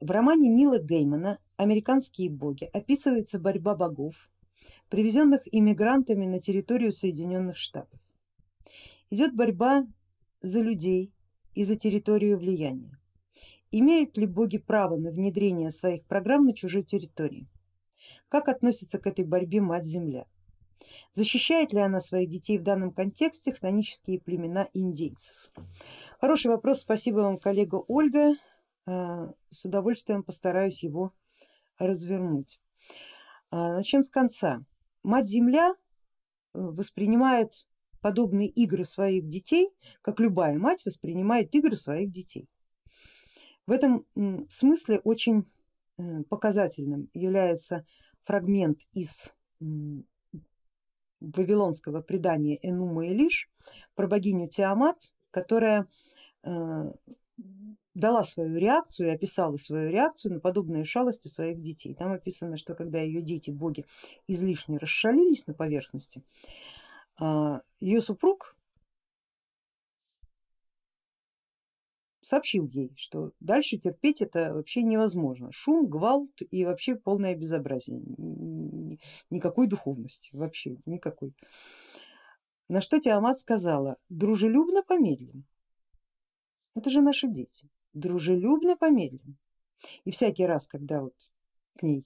В романе Нила Геймана «Американские боги» описывается борьба богов, привезенных иммигрантами на территорию Соединенных Штатов. Идет борьба за людей и за территорию влияния. Имеют ли боги право на внедрение своих программ на чужой территории? Как относится к этой борьбе Мать-Земля? Защищает ли она своих детей в данном контексте хтонические племена индейцев? Хороший вопрос, спасибо вам коллега Ольга, с удовольствием постараюсь его развернуть. А, начнем с конца. Мать-Земля э, воспринимает подобные игры своих детей, как любая мать воспринимает игры своих детей. В этом смысле очень показательным является фрагмент из вавилонского предания Энума и Лиш про богиню Тиамат, которая э, дала свою реакцию и описала свою реакцию на подобные шалости своих детей. Там описано, что когда ее дети, боги, излишне расшалились на поверхности, а, ее супруг сообщил ей, что дальше терпеть это вообще невозможно. Шум, гвалт и вообще полное безобразие, никакой духовности, вообще никакой. На что Тиамат сказала, дружелюбно помедлим, это же наши дети, дружелюбно помедлим. И всякий раз, когда вот к ней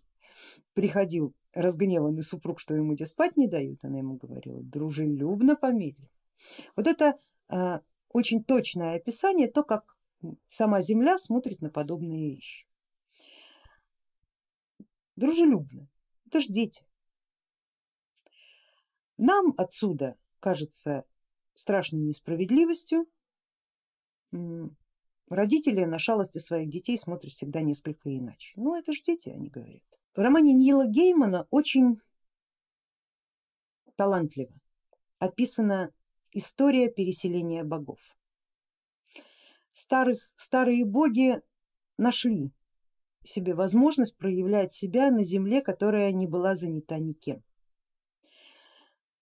приходил разгневанный супруг, что ему где спать не дают, она ему говорила, дружелюбно помедлим. Вот это э, очень точное описание, то как сама Земля смотрит на подобные вещи. Дружелюбно, это ж дети. Нам отсюда кажется страшной несправедливостью, родители на шалости своих детей смотрят всегда несколько иначе. Ну это ж дети, они говорят. В романе Нила Геймана очень талантливо описана история переселения богов старых, старые боги нашли себе возможность проявлять себя на земле, которая не была занята никем.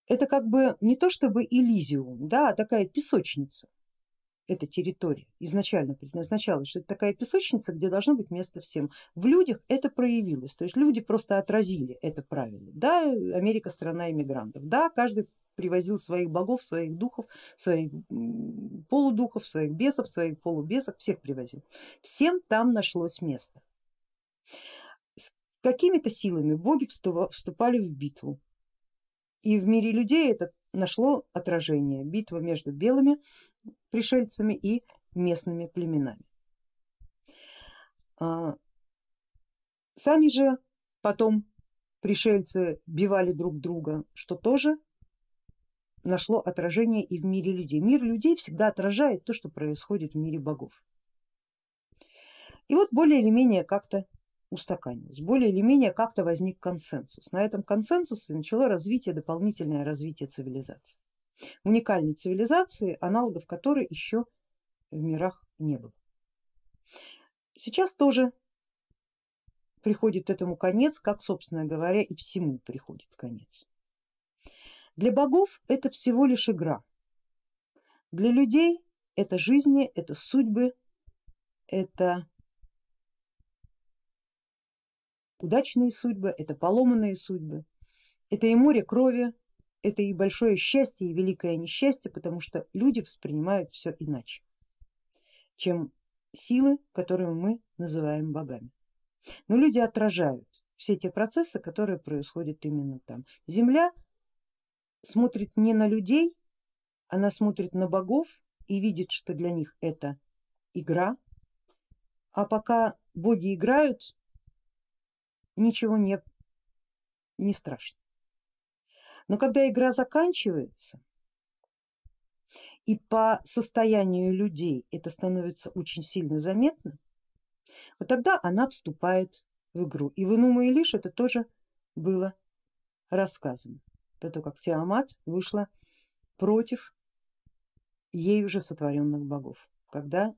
Это как бы не то чтобы Элизиум, да, а такая песочница, эта территория изначально предназначалась, что это такая песочница, где должно быть место всем. В людях это проявилось, то есть люди просто отразили это правило. Да, Америка страна иммигрантов, да, каждый привозил своих богов, своих духов, своих полудухов, своих бесов, своих полубесов, всех привозил. Всем там нашлось место. С какими-то силами боги вступали в битву. И в мире людей это нашло отражение, битва между белыми пришельцами и местными племенами. А, сами же потом пришельцы бивали друг друга, что тоже нашло отражение и в мире людей. Мир людей всегда отражает то, что происходит в мире богов. И вот более или менее как-то устаканилось, более или менее как-то возник консенсус. На этом консенсусе начало развитие, дополнительное развитие цивилизации. Уникальной цивилизации, аналогов которой еще в мирах не было. Сейчас тоже приходит этому конец, как собственно говоря и всему приходит конец. Для богов это всего лишь игра, для людей это жизни, это судьбы, это удачные судьбы, это поломанные судьбы, это и море крови, это и большое счастье, и великое несчастье, потому что люди воспринимают все иначе, чем силы, которые мы называем богами. Но люди отражают все те процессы, которые происходят именно там. Земля смотрит не на людей, она смотрит на богов и видит, что для них это игра, а пока боги играют, ничего не, не страшно. Но когда игра заканчивается и по состоянию людей это становится очень сильно заметно, вот тогда она вступает в игру. И в Инума и Лишь это тоже было рассказано до того как Тиамат вышла против ей уже сотворенных богов, когда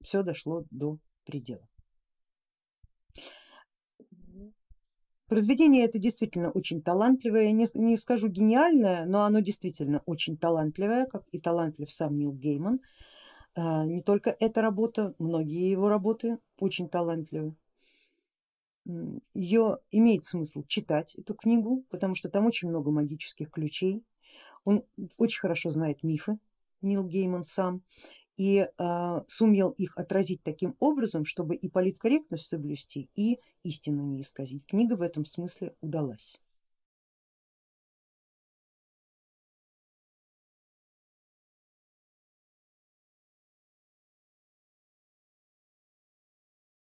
все дошло до предела. Произведение это действительно очень талантливое, не, не скажу гениальное, но оно действительно очень талантливое, как и талантлив сам Нил Гейман. А, не только эта работа, многие его работы очень талантливы. Ее имеет смысл читать, эту книгу, потому что там очень много магических ключей. Он очень хорошо знает мифы, Нил Гейман сам, и э, сумел их отразить таким образом, чтобы и политкорректность соблюсти, и истину не исказить. Книга в этом смысле удалась.